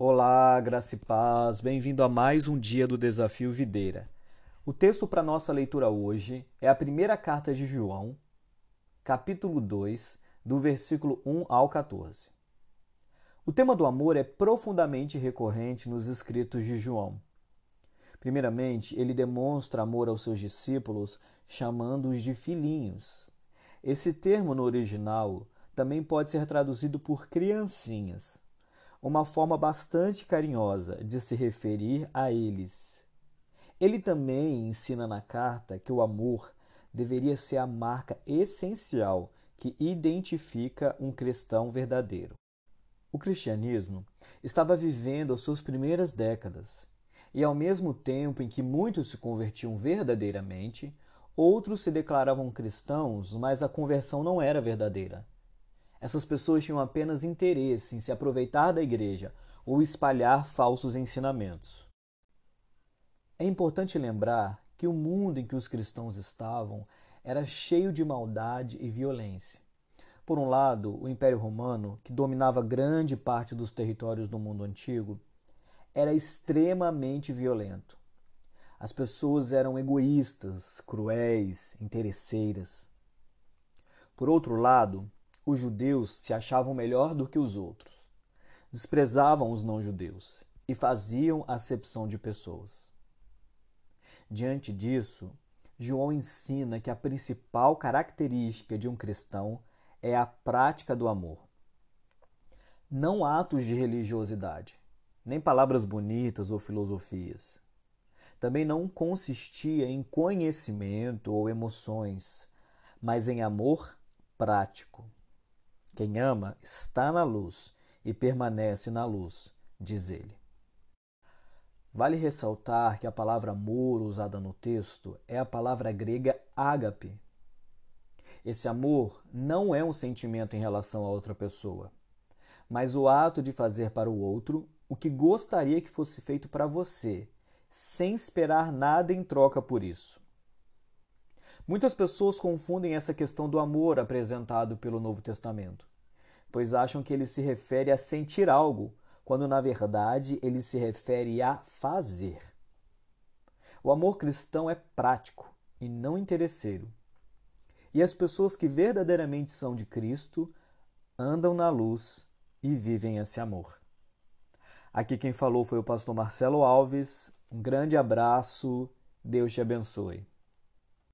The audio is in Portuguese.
Olá, graça e paz, bem-vindo a mais um dia do Desafio Videira. O texto para nossa leitura hoje é a primeira carta de João, capítulo 2, do versículo 1 ao 14. O tema do amor é profundamente recorrente nos escritos de João. Primeiramente, ele demonstra amor aos seus discípulos, chamando-os de filhinhos. Esse termo no original também pode ser traduzido por criancinhas uma forma bastante carinhosa de se referir a eles. Ele também ensina na carta que o amor deveria ser a marca essencial que identifica um cristão verdadeiro. O cristianismo estava vivendo as suas primeiras décadas, e ao mesmo tempo em que muitos se convertiam verdadeiramente, outros se declaravam cristãos, mas a conversão não era verdadeira. Essas pessoas tinham apenas interesse em se aproveitar da igreja ou espalhar falsos ensinamentos. É importante lembrar que o mundo em que os cristãos estavam era cheio de maldade e violência. Por um lado, o Império Romano, que dominava grande parte dos territórios do mundo antigo, era extremamente violento. As pessoas eram egoístas, cruéis, interesseiras. Por outro lado, os judeus se achavam melhor do que os outros, desprezavam os não-judeus e faziam acepção de pessoas. Diante disso, João ensina que a principal característica de um cristão é a prática do amor. Não atos de religiosidade, nem palavras bonitas ou filosofias. Também não consistia em conhecimento ou emoções, mas em amor prático. Quem ama está na luz e permanece na luz, diz ele. Vale ressaltar que a palavra amor usada no texto é a palavra grega ágape. Esse amor não é um sentimento em relação a outra pessoa, mas o ato de fazer para o outro o que gostaria que fosse feito para você, sem esperar nada em troca por isso. Muitas pessoas confundem essa questão do amor apresentado pelo Novo Testamento, pois acham que ele se refere a sentir algo, quando na verdade ele se refere a fazer. O amor cristão é prático e não interesseiro. E as pessoas que verdadeiramente são de Cristo andam na luz e vivem esse amor. Aqui quem falou foi o pastor Marcelo Alves. Um grande abraço. Deus te abençoe.